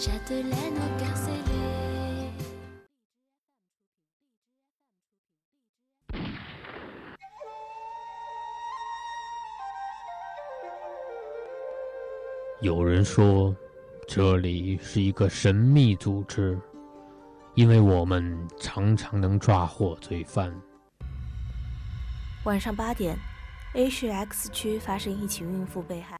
Châtelaine. 有人说，这里是一个神秘组织，因为我们常常能抓获罪犯。晚上八点，A 市 X 区发生一起孕妇被害。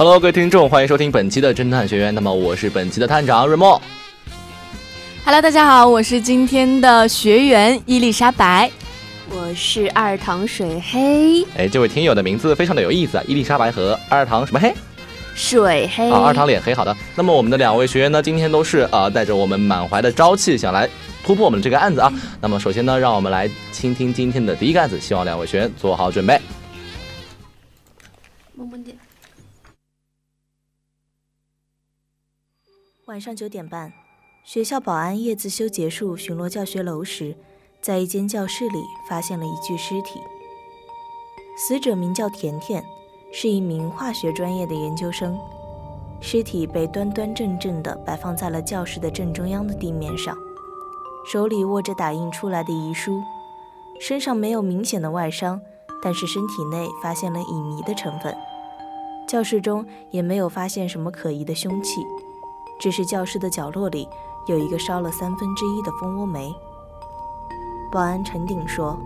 Hello，各位听众，欢迎收听本期的侦探学院。那么我是本期的探长瑞莫。Hello，大家好，我是今天的学员伊丽莎白。我是二糖水黑，哎，这位听友的名字非常的有意思啊，伊丽莎白和二糖什么黑水黑啊？二糖脸黑。好的，那么我们的两位学员呢，今天都是呃带着我们满怀的朝气，想来突破我们这个案子啊。那么首先呢，让我们来倾听今天的第一个案子，希望两位学员做好准备。么么点。晚上九点半，学校保安夜自修结束巡逻教学楼时，在一间教室里发现了一具尸体。死者名叫甜甜，是一名化学专业的研究生。尸体被端端正正地摆放在了教室的正中央的地面上，手里握着打印出来的遗书，身上没有明显的外伤，但是身体内发现了乙醚的成分。教室中也没有发现什么可疑的凶器。只是教室的角落里有一个烧了三分之一的蜂窝煤。保安陈鼎说：“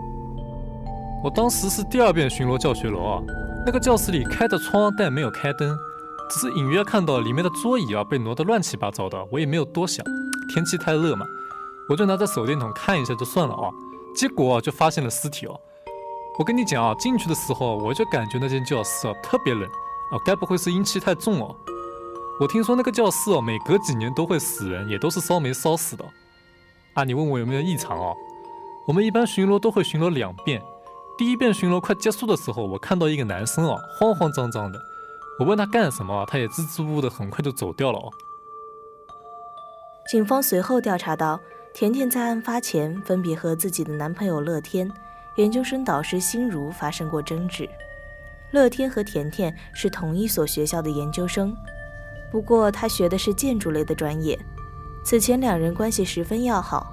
我当时是第二遍巡逻教学楼啊，那个教室里开着窗，但没有开灯，只是隐约看到里面的桌椅啊被挪得乱七八糟的。我也没有多想，天气太热嘛，我就拿着手电筒看一下就算了啊。结果就发现了尸体哦。我跟你讲啊，进去的时候我就感觉那间教室啊特别冷啊，该不会是阴气太重哦？我听说那个教室哦，每隔几年都会死人，也都是烧煤烧死的。啊，你问我有没有异常哦？我们一般巡逻都会巡逻两遍，第一遍巡逻快结束的时候，我看到一个男生哦，慌慌张张的。我问他干什么，他也支支吾吾的，很快就走掉了哦。警方随后调查到，甜甜在案发前分别和自己的男朋友乐天、研究生导师心如发生过争执。乐天和甜甜是同一所学校的研究生。不过他学的是建筑类的专业，此前两人关系十分要好。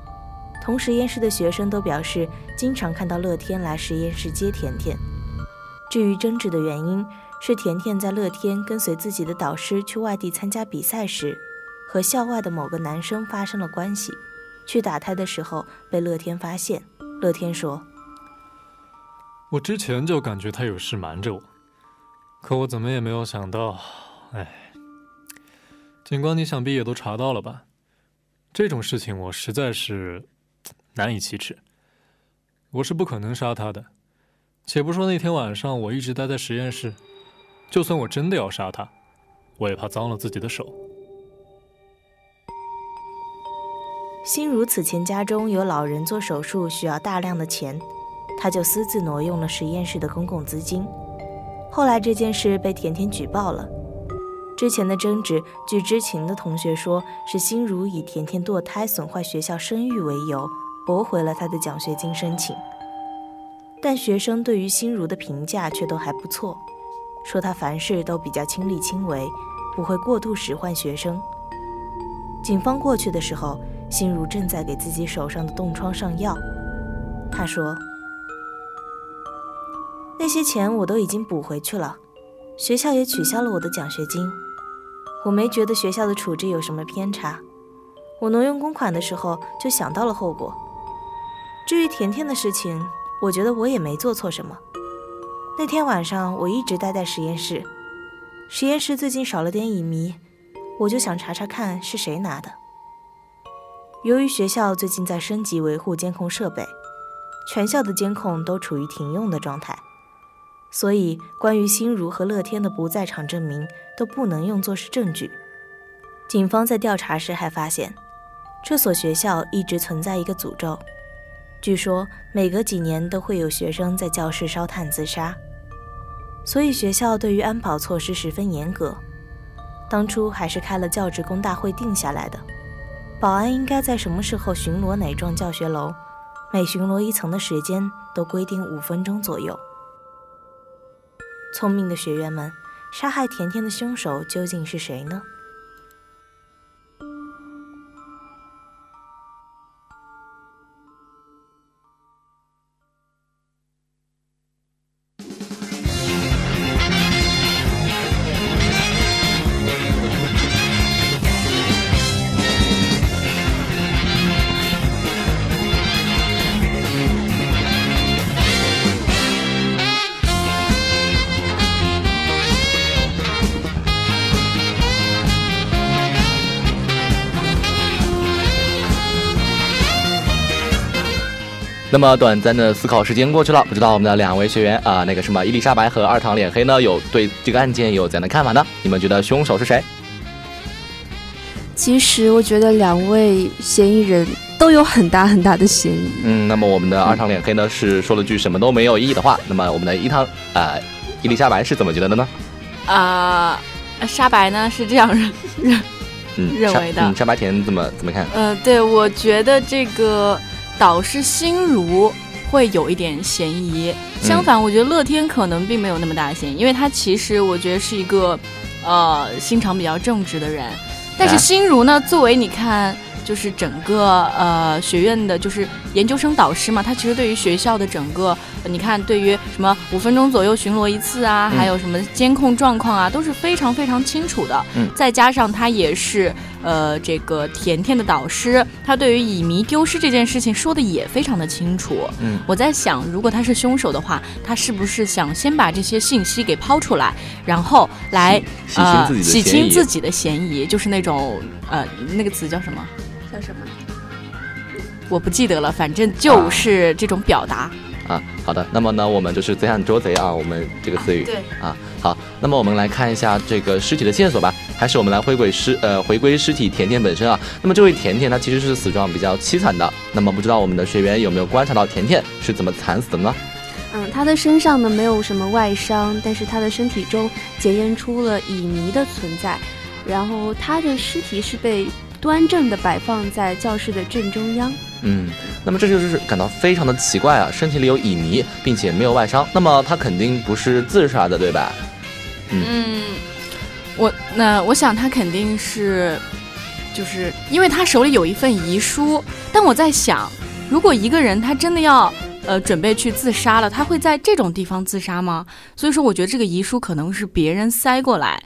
同实验室的学生都表示，经常看到乐天来实验室接甜甜。至于争执的原因，是甜甜在乐天跟随自己的导师去外地参加比赛时，和校外的某个男生发生了关系。去打胎的时候被乐天发现。乐天说：“我之前就感觉他有事瞒着我，可我怎么也没有想到，哎。”警官，你想必也都查到了吧？这种事情我实在是难以启齿。我是不可能杀他的。且不说那天晚上我一直待在实验室，就算我真的要杀他，我也怕脏了自己的手。心如此前家中有老人做手术需要大量的钱，他就私自挪用了实验室的公共资金。后来这件事被甜甜举报了。之前的争执，据知情的同学说，是心如以甜甜堕胎损坏学校声誉为由，驳回了他的奖学金申请。但学生对于心如的评价却都还不错，说他凡事都比较亲力亲为，不会过度使唤学生。警方过去的时候，心如正在给自己手上的冻疮上药。他说：“那些钱我都已经补回去了，学校也取消了我的奖学金。”我没觉得学校的处置有什么偏差，我挪用公款的时候就想到了后果。至于甜甜的事情，我觉得我也没做错什么。那天晚上我一直待在实验室，实验室最近少了点乙醚，我就想查查看是谁拿的。由于学校最近在升级维护监控设备，全校的监控都处于停用的状态，所以关于心如和乐天的不在场证明都不能用作是证据。警方在调查时还发现，这所学校一直存在一个诅咒。据说每隔几年都会有学生在教室烧炭自杀，所以学校对于安保措施十分严格。当初还是开了教职工大会定下来的，保安应该在什么时候巡逻哪幢教学楼，每巡逻一层的时间都规定五分钟左右。聪明的学员们，杀害甜甜的凶手究竟是谁呢？那么短暂的思考时间过去了，不知道我们的两位学员啊、那个什么伊丽莎白和二堂脸黑呢，有对这个案件有怎样的看法呢？你们觉得凶手是谁？其实我觉得两位嫌疑人都有很大很大的嫌疑。嗯，那么我们的二堂脸黑呢是说了句什么都没有意义的话，那么我们的一堂呃伊丽莎白是怎么觉得的呢？啊、莎白呢是这样认认，嗯，认为的嗯，沙白田怎么怎么看？嗯、对，我觉得这个导师心如会有一点嫌疑。相反，我觉得乐天可能并没有那么大的嫌疑，因为他其实我觉得是一个呃心肠比较正直的人。但是啊心如呢，作为你看。就是整个呃学院的，就是研究生导师嘛，他其实对于学校的整个，呃你看对于什么五分钟左右巡逻一次啊，嗯还有什么监控状况啊，都是非常非常清楚的。嗯再加上他也是呃这个甜甜的导师，他对于乙醚丢失这件事情说的也非常的清楚。嗯，我在想，如果他是凶手的话，他是不是想先把这些信息给抛出来，然后来洗呃清自己的洗嫌疑清自己的嫌疑，就是那种呃那个词叫什么？叫什么？我不记得了，反正就是这种表达。啊，好的，那么呢，我们就是贼喊捉贼啊，我们这个词语对，啊，好，那么我们来看一下这个尸体的线索吧，还是我们来回归尸呃回归尸体甜甜本身啊。那么这位甜甜她其实是死状比较凄惨的，那么不知道我们的学员有没有观察到甜甜是怎么惨死的呢？嗯，他的身上呢没有什么外伤，但是他的身体中检验出了乙醚的存在，然后他的尸体是被端正的摆放在教室的正中央。嗯，那么这就是感到非常的奇怪啊，身体里有乙醚，并且没有外伤，那么他肯定不是自杀的，对吧？嗯，我那我想他肯定是，就是因为他手里有一份遗书，但我在想，如果一个人他真的要呃准备去自杀了，他会在这种地方自杀吗？所以说，我觉得这个遗书可能是别人塞过来，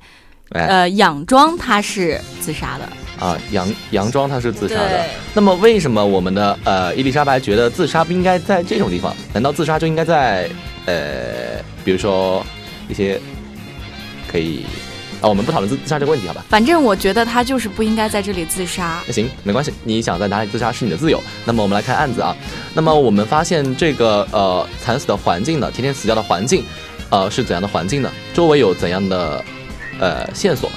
哎呃，佯装他是自杀的。啊，佯佯装他是自杀的。那么为什么我们的呃伊丽莎白觉得自杀不应该在这种地方？难道自杀就应该在呃，比如说一些可以啊，我们不讨论自自杀这个问题，好吧？反正我觉得他就是不应该在这里自杀。那行，没关系，你想在哪里自杀是你的自由。那么我们来看案子啊。那么我们发现这个呃惨死的环境呢，天天死掉的环境，呃是怎样的环境呢？周围有怎样的呃线索？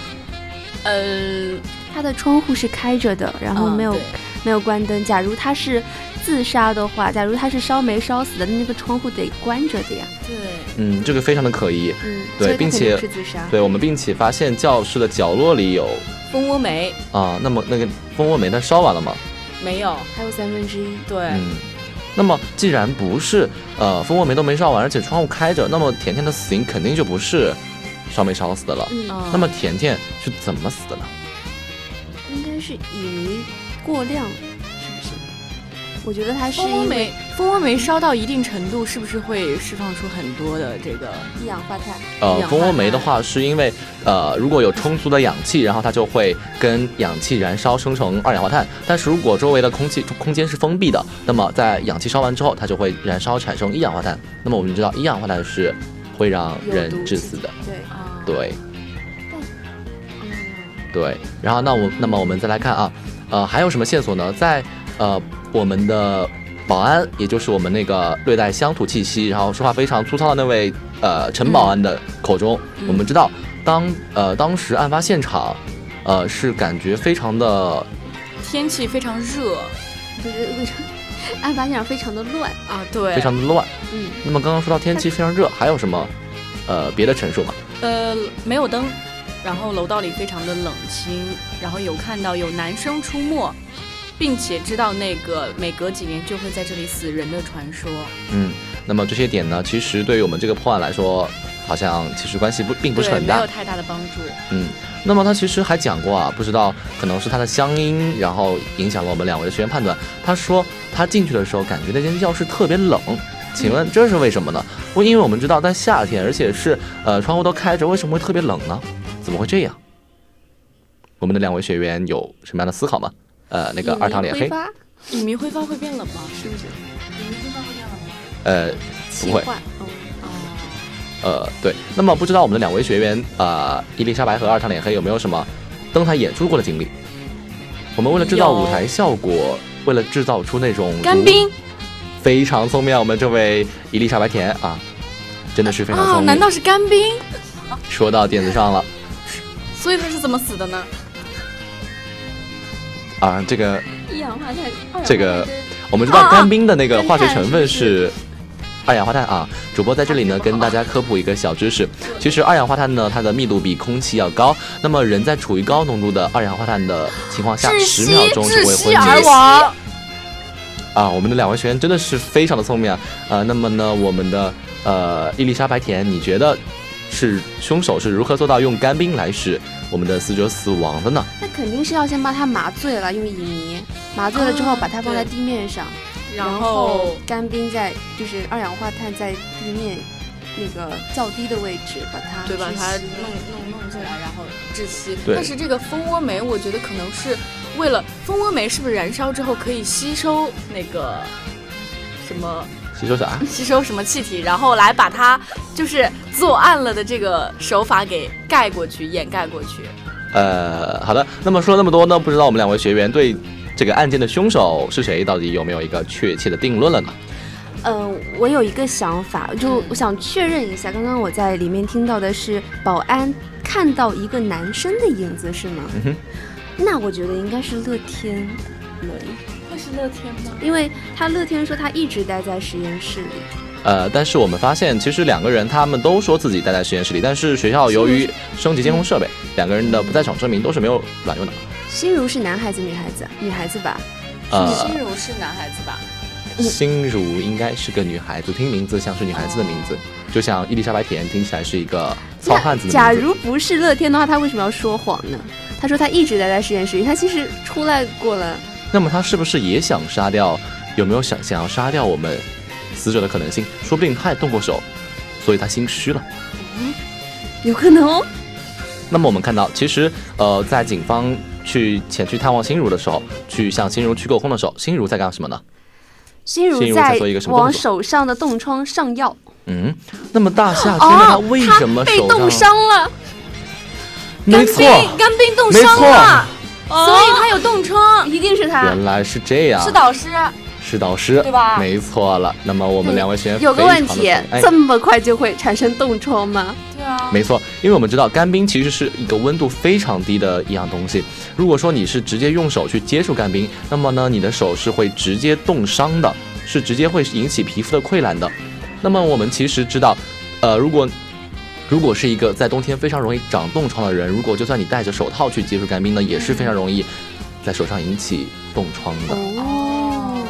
呃，他的窗户是开着的，然后没有、嗯没有关灯。假如他是自杀的话，假如他是烧煤烧死的，那个窗户得关着的呀。对，嗯，这个非常的可疑。嗯，对并且是自杀。对我们，并且发现教室的角落里有蜂窝煤啊，那么那个蜂窝煤它烧完了吗？没有。还有三分之一。对，嗯，那么既然不是呃蜂窝煤都没烧完，而且窗户开着，那么甜甜的死因肯定就不是烧煤烧死的了。嗯，嗯那么甜甜是怎么死的呢？是乙醚过量，是不是？我觉得它是因为蜂窝煤，蜂窝煤烧到一定程度，是不是会释放出很多的这个？一氧化碳。呃，蜂窝煤的话，是因为呃，如果有充足的氧气，然后它就会跟氧气燃烧生成二氧化碳。但是如果周围的空气空间是封闭的，那么在氧气烧完之后，它就会燃烧产生一氧化碳。那么我们知道，一氧化碳是会让人致死的。对，啊，对嗯，对，然后那我那么我们再来看啊，呃，还有什么线索呢？在呃我们的保安，也就是我们那个略带乡土气息，然后说话非常粗糙的那位呃陈保安的口中，嗯我们知道当呃当时案发现场，呃是感觉非常的天气非常热就是为什么案发现场非常的乱？啊，对，非常的乱。嗯，那么刚刚说到天气非常热，还有什么呃别的陈述吗？呃没有灯，然后楼道里非常的冷清，然后有看到有男生出没，并且知道那个每隔几年就会在这里死人的传说。嗯，那么这些点呢，其实对于我们这个破案来说，好像其实关系不并不是，很大没有。太大的帮助。嗯，那么他其实还讲过啊，不知道可能是他的乡音，然后影响了我们两位的学员判断。他说他进去的时候感觉那间教室特别冷，请问这是为什么呢？我因为我们知道在夏天，而且是呃窗户都开着，为什么会特别冷呢？怎么会这样？我们的两位学员有什么样的思考吗？呃，那个二堂脸黑，挥发乙醚挥发会变冷吗？是不是？乙醚挥发会变冷吗？呃，不会呃，对。那么不知道我们的两位学员，呃，伊丽莎白和二堂脸黑有没有什么登台演出过的经历？我们为了制造舞台效果，为了制造出那种干冰非常聪明啊！我们这位伊丽莎白甜啊，真的是非常啊？聪明。难道是干冰？说到点子上了所以他是怎么死的呢？啊？这个一氧化碳，这个我们知道干冰的那个化学成分是是二氧化碳啊。主播在这里呢，跟大家科普一个小知识。其实二氧化碳呢，它的密度比空气要高。那么人在处于高浓度的二氧化碳的情况下，十秒，钟就会昏厥。而亡。啊，我们的两位学员真的是非常的聪明啊！呃，那么呢，我们的呃伊丽莎白甜，你觉得是凶手是如何做到用干冰来使我们的死者死亡的呢？那肯定是要先把它麻醉了，用乙醚麻醉了之后，啊把它放在地面上，然后后干冰在就是二氧化碳在地面那个较低的位置把它对，把它弄弄弄下来，然后窒息。但是这个蜂窝煤，我觉得可能是为了蜂窝煤是不是燃烧之后可以吸收那个什么吸收啥？吸收什么气体，然后来把它就是作案了的这个手法给盖过去、掩盖过去。呃，好的。那么说了那么多呢，不知道我们两位学员对这个案件的凶手是谁，到底有没有一个确切的定论了呢？呃，我有一个想法，就嗯我想确认一下，刚刚我在里面听到的是保安看到一个男生的影子，是吗？嗯哼，那我觉得应该是乐天了，会是乐天吗？因为他乐天说他一直待在实验室里。呃，但是我们发现，其实两个人他们都说自己待在实验室里，但是学校由于升级监控设备，两个人的不在场证明都是没有卵用的。心如是男孩子女孩子？女孩子吧？呃，心如是男孩子吧？心如应该是个女孩子，听名字像是女孩子的名字，就像伊丽莎白甜听起来是一个糙汉子的名字。假如不是乐天的话，他为什么要说谎呢？他说他一直待在实验室里，他其实出来过了。那么他是不是也想杀掉？有没有想想要杀掉我们死者的可能性？说不定他也动过手，所以他心虚了。有可能哦。那么我们看到，其实呃，在警方去前去探望心如的时候，去向心如去购空的时候，心如在干什么呢？心如在在做一个什么往手上的冻疮上药，嗯，那么大夏天的他哦，为什么被手冻伤了。没错，干冰冻没错伤了，所以他有冻疮。一定是他。原来是这样。是导师，是导师，对吧没错了。那么我们两位学员有个问题，哎这么快就会产生冻疮吗？对啊，没错，因为我们知道干冰其实是一个温度非常低的一样东西。如果说你是直接用手去接触干冰，那么呢，你的手是会直接冻伤的，是直接会引起皮肤的溃烂的。那么我们其实知道，呃，如果如果是一个在冬天非常容易长冻疮的人，如果就算你戴着手套去接触干冰呢，也是非常容易在手上引起冻疮的。哦，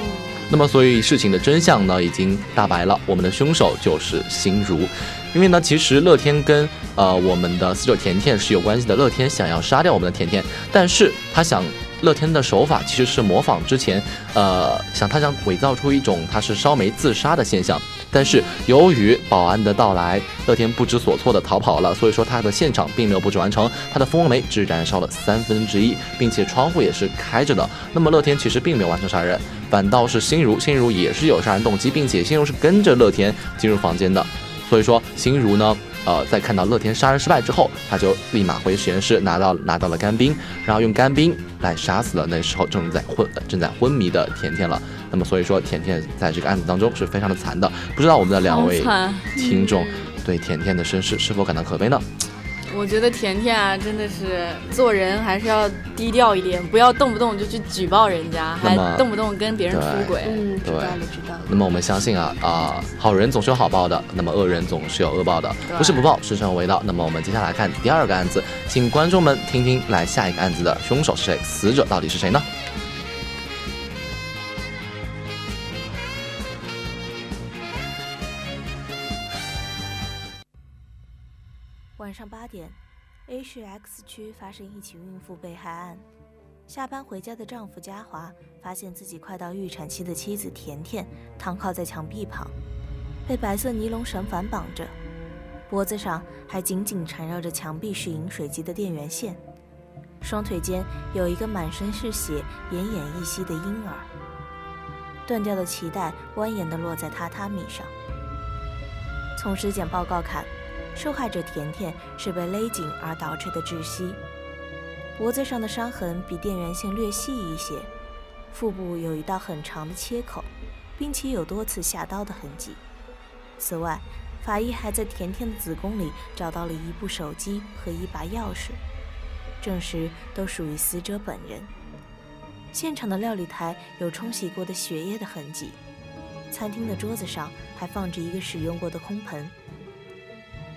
那么，所以事情的真相呢，已经大白了，我们的凶手就是心如。因为呢，其实乐天跟呃我们的死者甜甜是有关系的。乐天想要杀掉我们的甜甜，但是他想乐天的手法其实是模仿之前，呃，想他想伪造出一种他是烧煤自杀的现象。但是由于保安的到来，乐天不知所措的逃跑了，所以说他的现场并没有布置完成，他的蜂窝煤只燃烧了三分之一，并且窗户也是开着的。那么乐天其实并没有完成杀人，反倒是心如，心如也是有杀人动机，并且心如是跟着乐天进入房间的。所以说心如呢，呃，在看到乐天杀人失败之后，他就立马回实验室拿到拿到了干冰，然后用干冰来杀死了那时候正在昏正在昏迷的甜甜了。那么所以说甜甜在这个案子当中是非常的惨的，不知道我们的两位听众对甜甜的身世是否感到可悲呢？我觉得甜甜啊，真的是做人还是要低调一点，不要动不动就去举报人家，还动不动跟别人出轨。嗯，知对道了，知道了。那么我们相信啊啊、好人总是有好报的，那么恶人总是有恶报的，不是不报，时辰未到。那么我们接下来看第二个案子，请观众们听听来下一个案子的凶手是谁，死者到底是谁呢？点，A 市 X 区发生一起孕妇被害案。下班回家的丈夫嘉华发现自己快到预产期的妻子甜甜躺靠在墙壁旁，被白色尼龙绳反绑着，脖子上还紧紧缠绕着墙壁式饮水机的电源线，双腿间有一个满身是血、奄奄一息的婴儿，断掉的脐带蜿蜒地落在榻榻米上。从尸检报告看，受害者甜甜是被勒紧而导致的窒息，脖子上的伤痕比电源线略细一些，腹部有一道很长的切口，并且有多次下刀的痕迹。此外，法医还在甜甜的子宫里找到了一部手机和一把钥匙，证实都属于死者本人。现场的料理台有冲洗过的血液的痕迹，餐厅的桌子上还放着一个使用过的空盆。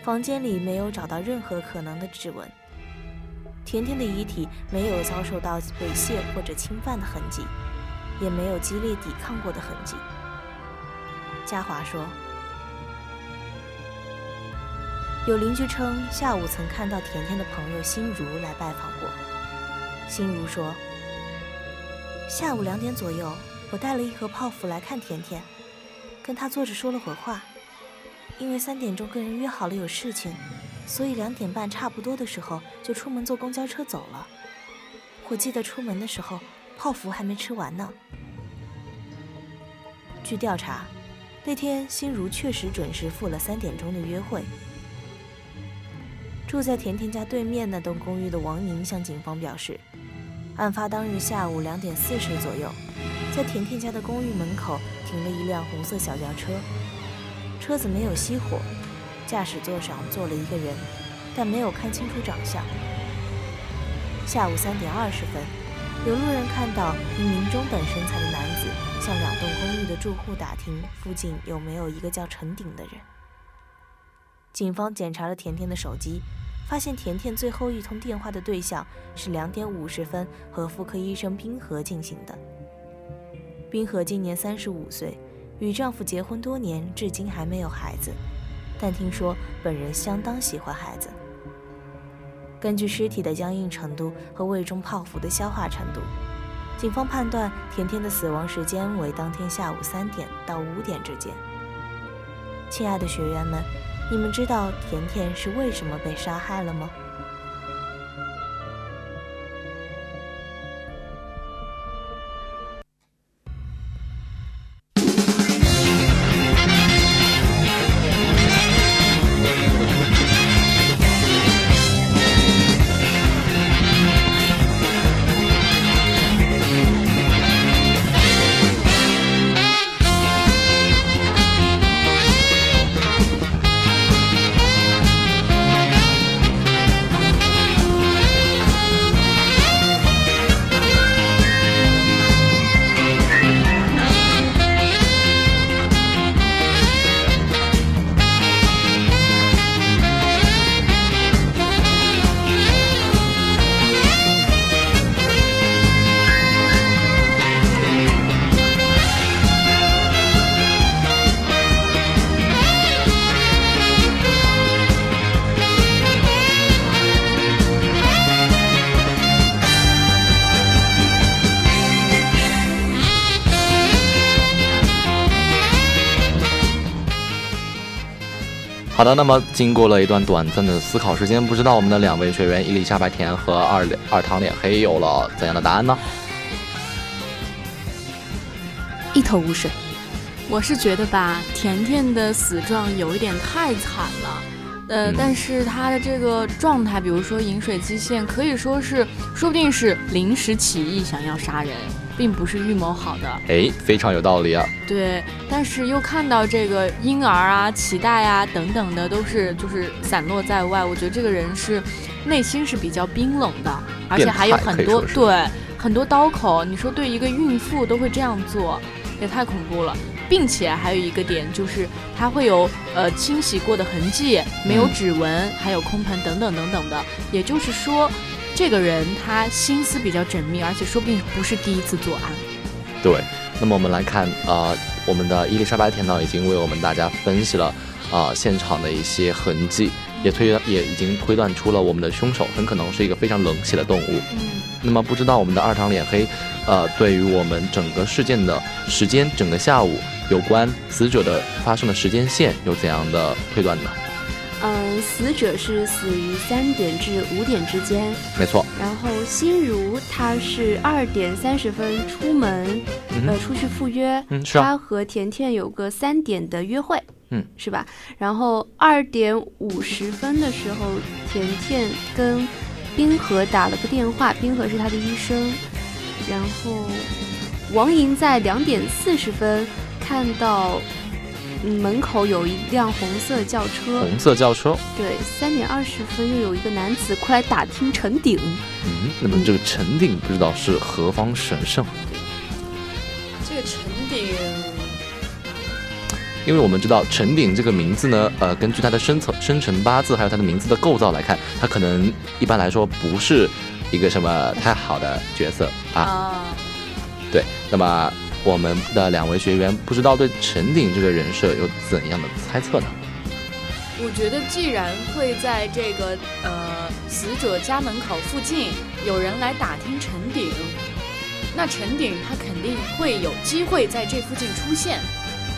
房间里没有找到任何可能的指纹，甜甜的遗体没有遭受到猥亵或者侵犯的痕迹，也没有激烈抵抗过的痕迹。嘉华说，有邻居称下午曾看到甜甜的朋友心如来拜访过。心如说，下午两点左右，我带了一盒泡芙来看甜甜，跟她坐着说了会话。因为三点钟跟人约好了有事情，所以两点半差不多的时候就出门坐公交车走了。我记得出门的时候，泡芙还没吃完呢。据调查，那天心如确实准时赴了三点钟的约会。住在甜甜家对面那栋公寓的王宁向警方表示，案发当日下午两点四十左右，在甜甜家的公寓门口停了一辆红色小轿车。车子没有熄火，驾驶座上坐了一个人，但没有看清楚长相。下午三点二十分，有路人看到一名中等身材的男子向两栋公寓的住户打听附近有没有一个叫陈鼎的人。警方检查了甜甜的手机，发现甜甜最后一通电话的对象是两点五十分和妇科医生冰河进行的。冰河今年三十五岁。与丈夫结婚多年，至今还没有孩子，但听说本人相当喜欢孩子。根据尸体的僵硬程度和胃中泡芙的消化程度，警方判断甜甜的死亡时间为当天下午三点到五点之间。亲爱的学员们，你们知道甜甜是为什么被杀害了吗？好的，那么经过了一段短暂的思考时间，不知道我们的两位学员伊丽莎白甜和二二堂脸黑有了怎样的答案呢？一头雾水。我是觉得吧，甜甜的死状有一点太惨了。呃，嗯但是他的这个状态，比如说饮水机线，可以说是，说不定是临时起意想要杀人，并不是预谋好的。哎，非常有道理啊。对，但是又看到这个婴儿啊、脐带啊等等的都是就是散落在外，我觉得这个人是内心是比较冰冷的，而且还有很多对很多刀口。你说对一个孕妇都会这样做，也太恐怖了。并且还有一个点就是它会有呃清洗过的痕迹，没有嗯指纹，还有空盆等等等等的。也就是说，这个人他心思比较缜密，而且说不定不是第一次作案。对，那么我们来看，呃，我们的伊丽莎白甜呢已经为我们大家分析了啊、呃现场的一些痕迹，也推也已经推断出了我们的凶手很可能是一个非常冷血的动物。嗯。那么不知道我们的二堂脸黑，呃，对于我们整个事件的时间，整个下午有关死者的发生的时间线有怎样的推断呢？嗯，死者是死于三点至五点之间，没错，然后心如他是二点三十分出门，呃，出去赴约，嗯，是啊，她和甜甜有个三点的约会，嗯，是吧？然后二点五十分的时候，甜甜跟冰河打了个电话，冰河是他的医生，然后王莹在两点四十分看到。嗯门口有一辆红色轿车，红色轿车，对，三点二十分又有一个男子过来打听陈鼎，嗯，那么这个陈鼎不知道是何方神圣？这个陈鼎，因为我们知道陈鼎这个名字呢，呃，根据他的生辰生辰八字还有他的名字的构造来看，他可能一般来说不是一个什么太好的角色啊。啊，对，那么我们的两位学员不知道对陈鼎这个人设有怎样的猜测呢？我觉得既然会在这个呃死者家门口附近有人来打听陈鼎，那陈鼎他肯定会有机会在这附近出现，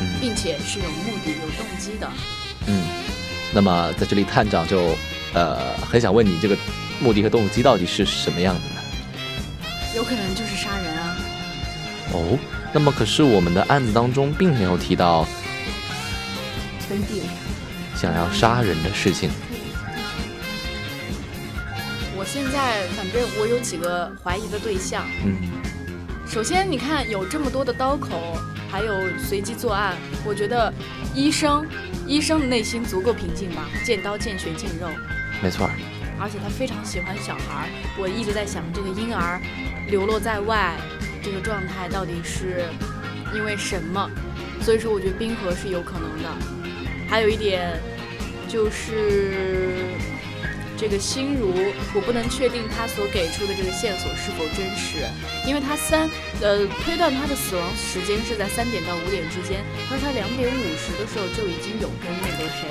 嗯并且是有目的、有动机的。嗯，那么在这里探长就呃很想问你，这个目的和动机到底是什么样的呢？有可能就是杀人啊！哦，那么可是我们的案子当中并没有提到想要杀人的事情。我现在反正我有几个怀疑的对象。嗯首先，你看有这么多的刀口，还有随机作案，我觉得医生医生的内心足够平静吧？见刀见血见肉，没错儿。而且他非常喜欢小孩儿。我一直在想，这个婴儿流落在外，这个状态到底是因为什么？所以说，我觉得冰河是有可能的。还有一点就是。这个心如，我不能确定他所给出的这个线索是否真实，因为他三呃推断他的死亡时间是在三点到五点之间，他说他两点五十的时候就已经有跟那个谁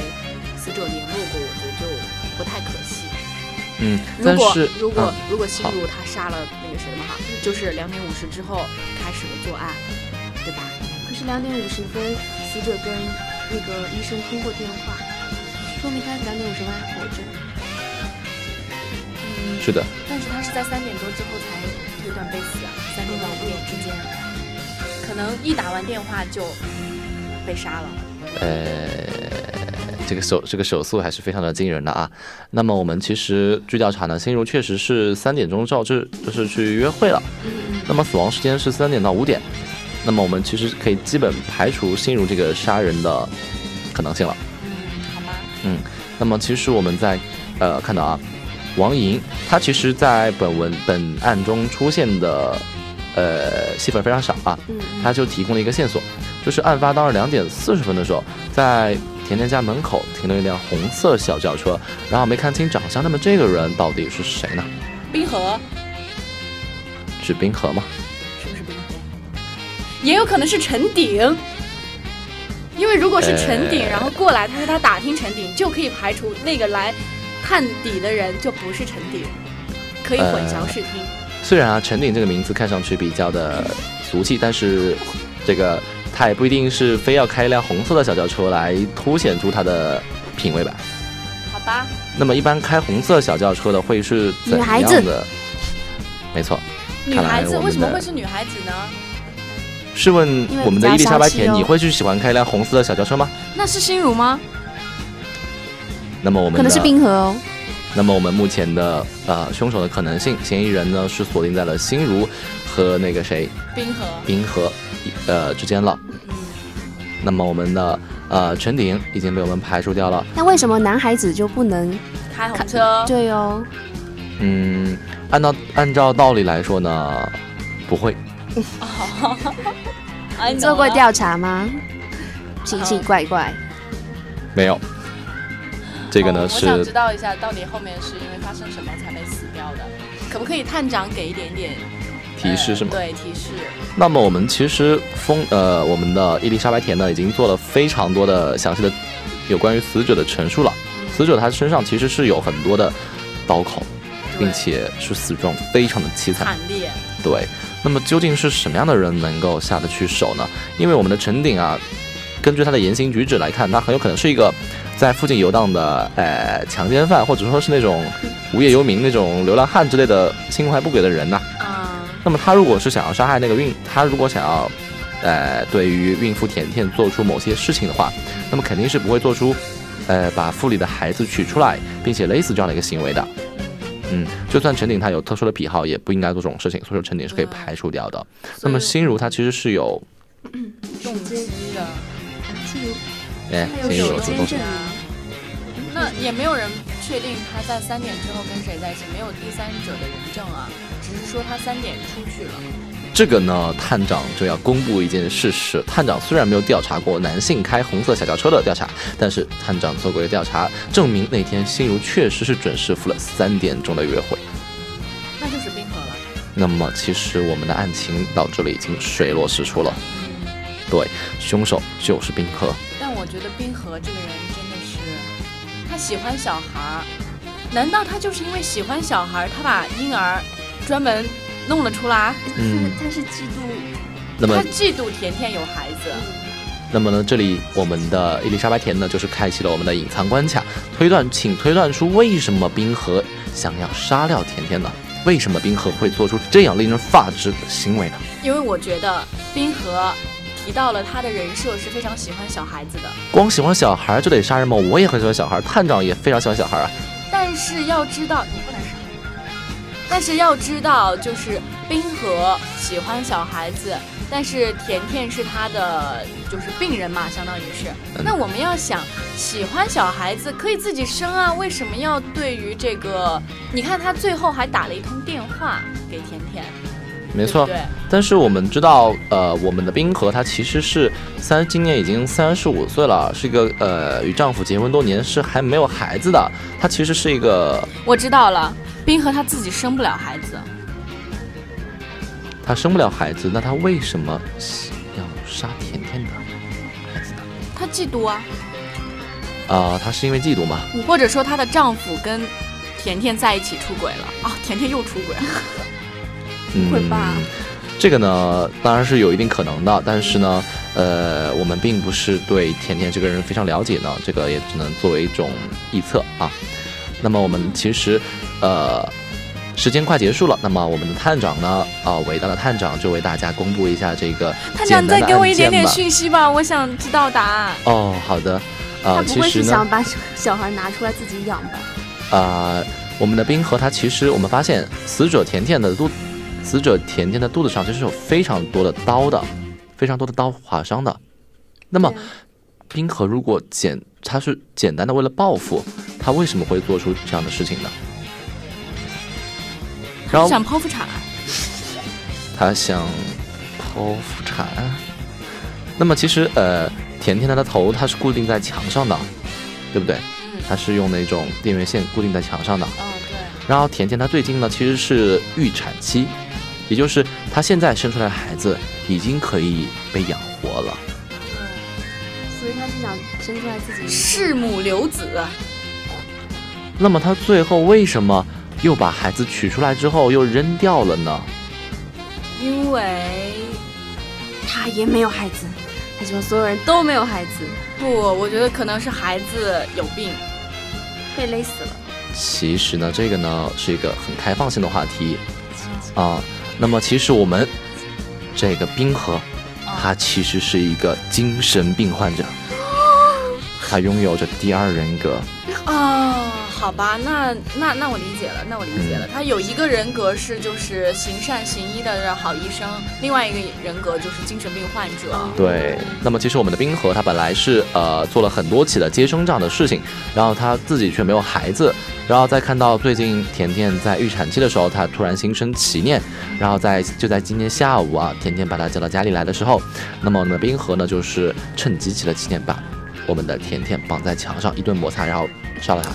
死者联络过，我觉得就不太可惜。嗯，如果但是如果、啊如果心好如他杀了那个谁的话，就是两点五十之后开始了作案，对吧？可是两点五十分，死者跟那个医生通过电话，说明他两点五十分还活着。嗯，是的，但是他是在三点多之后才推断被死啊，三点到五点之间，可能一打完电话就被杀了。呃，这个手这个手速还是非常的惊人的啊。那么我们其实据调查呢，心如确实是三点钟照至就是去约会了，那么死亡时间是三点到五点，那么我们其实可以基本排除心如这个杀人的可能性了。嗯。那么其实我们在呃看到啊，王莹她其实在本文本案中出现的呃戏份非常少啊，嗯，他就提供了一个线索，就是案发当日两点四十分的时候，在甜甜家门口停了一辆红色小轿车，然后没看清长相，那么这个人到底是谁呢？冰河是冰河吗？是不是冰河？也有可能是陈鼎，因为如果是陈鼎，呃然后过来，他说他打听陈鼎，就可以排除那个来探底的人就不是陈鼎，可以混淆视听。虽然啊，陈鼎这个名字看上去比较的俗气，但是这个他也不一定是非要开一辆红色的小轿车来凸显出他的品味吧。好吧，那么一般开红色小轿车的会是怎女孩子样的？没错，女孩子为什么会是女孩子呢？试问我们的伊丽莎白甜，骚气哦你会去喜欢开一辆红色的小轿车吗？那是心如吗？那么我们可能是冰河哦。那么我们目前的呃凶手的可能性，嫌疑人呢是锁定在了心如和那个谁冰河。冰河呃之间了。嗯，那么我们的呃陈顶已经被我们排除掉了。那为什么男孩子就不能？开红车。对哦，嗯，按照按照道理来说呢，不会。做过？调查吗？奇奇怪怪。没有。这个呢、哦我想是知道一下，到底后面是因为发生什么才被死掉的？可不可以探长给一点点提示是吗？呃对，提示。那么我们其实风呃，我们的伊丽莎白田呢，已经做了非常多的详细的有关于死者的陈述了。死者他身上其实是有很多的刀口，并且是死状非常的凄惨。惨烈。对，那么究竟是什么样的人能够下得去手呢？因为我们的陈鼎啊，根据他的言行举止来看，他很有可能是一个在附近游荡的呃强奸犯，或者说是那种无业游民、那种流浪汉之类的心怀不轨的人呐、啊，那么他如果是想要杀害那个孕，他如果想要，呃，对于孕妇甜甜做出某些事情的话，那么肯定是不会做出，呃，把腹里的孩子取出来并且勒死这样的一个行为的。嗯，就算陈鼎他有特殊的癖好，也不应该做这种事情，所以说陈鼎是可以排除掉的。那么心如她其实是有，动机的，心如，哎心如手机有主动。那也没有人确定他在三点之后跟谁在一起，没有第三者的人证啊，只是说他三点出去了。这个呢，探长就要公布一件事实。探长虽然没有调查过男性开红色小轿车的调查，但是探长做过一个调查，证明那天心如确实是准时赴了三点钟的约会。那就是冰河了。那么，其实我们的案情到这里已经水落石出了。对，凶手就是冰河。但我觉得冰河这个人真的是，他喜欢小孩儿，难道他就是因为喜欢小孩儿，他把婴儿专门弄了出来？嗯他是嫉妒，那么他，嫉妒甜甜有孩子，那么呢，这里我们的伊丽莎白甜呢，就是开启了我们的隐藏关卡，推断，请推断出为什么冰河想要杀掉甜甜呢？为什么冰河会做出这样令人发指的行为呢？因为我觉得冰河提到了他的人设是非常喜欢小孩子的，光喜欢小孩就得杀人吗？我也很喜欢小孩，探长也非常喜欢小孩啊。但是要知道你。但是要知道，就是冰河喜欢小孩子，但是甜甜是他的就是病人嘛，相当于是。那我们要想，喜欢小孩子可以自己生啊，为什么要对于这个？你看他最后还打了一通电话给甜甜，没错，对对但是我们知道，呃，我们的冰河她其实是三，今年已经三十五岁了，是一个呃与丈夫结婚多年，是还没有孩子的。她其实是一个，我知道了，冰河他自己生不了孩子，她生不了孩子，那她为什么要杀甜甜的孩子呢？他嫉妒啊，啊、她是因为嫉妒吗？或者说她的丈夫跟甜甜在一起出轨了啊，甜甜又出轨了。嗯，会吧这个呢，当然是有一定可能的，但是呢，呃，我们并不是对甜甜这个人非常了解呢，这个也只能作为一种臆测啊。那么我们其实，呃，时间快结束了，那么我们的探长呢，啊、伟大的探长就为大家公布一下这个探长，简单的再给我一点点讯息吧，我想知道答案。哦，好的，啊、他不会其实呢，是想把小小孩拿出来自己养吧？啊，我们的冰河它其实我们发现死者甜甜的肚，死者甜甜的肚子上其实有非常多的刀的，非常多的刀划伤的。那么冰河如果简，他是简单的为了报复，他为什么会做出这样的事情呢？然后想剖腹产，他想剖腹产。那么其实呃，甜甜她的头它是固定在墙上的，对不对？嗯它是用那种电源线固定在墙上的。嗯对，然后甜甜她最近呢其实是预产期，也就是她现在生出来的孩子已经可以被养活了。所以她是想生出来自己弑母留子，那么他最后为什么又把孩子取出来之后又扔掉了呢？因为他也没有孩子，他希望所有人都没有孩子，不，我觉得可能是孩子有病。被勒死了。其实呢，这个呢是一个很开放性的话题啊。那么其实我们这个冰河，他其实是一个精神病患者，他拥有着第二人格。哦，好吧，那那那我理解了，那我理解了。他有一个人格是就是行善行医的好医生，另外一个人格就是精神病患者。对，那么其实我们的冰河他本来是呃做了很多起的接生这样的事情，然后他自己却没有孩子，然后再看到最近甜甜在预产期的时候，他突然心生奇念，然后在就在今天下午啊，甜甜把他叫到家里来的时候，那么我们的冰河呢就是趁机起了奇念，把我们的甜甜绑在墙上一顿摩擦，然后杀了他。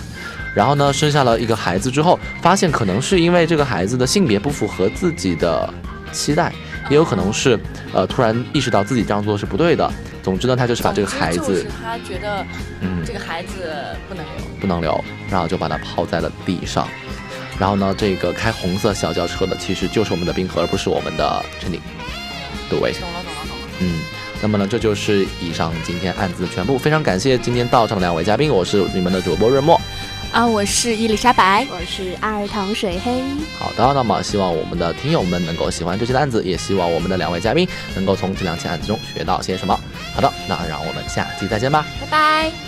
然后呢，生下了一个孩子之后，发现可能是因为这个孩子的性别不符合自己的期待，也有可能是呃突然意识到自己这样做是不对的。总之呢，他就是把这个孩子就是他觉得嗯这个孩子不能留。不能留，然后就把他抛在了地上。然后呢，这个开红色小轿车的其实就是我们的冰河，而不是我们的陈宁。对，懂了，懂了，懂了。嗯。那么呢，这就是以上今天案子的全部。非常感谢今天到场的两位嘉宾，我是你们的主播润墨。啊，我是伊丽莎白。我是二糖水黑，好的，那么希望我们的听友们能够喜欢这期的案子，也希望我们的两位嘉宾能够从这两起案子中学到些什么。好的，那让我们下期再见吧。拜拜。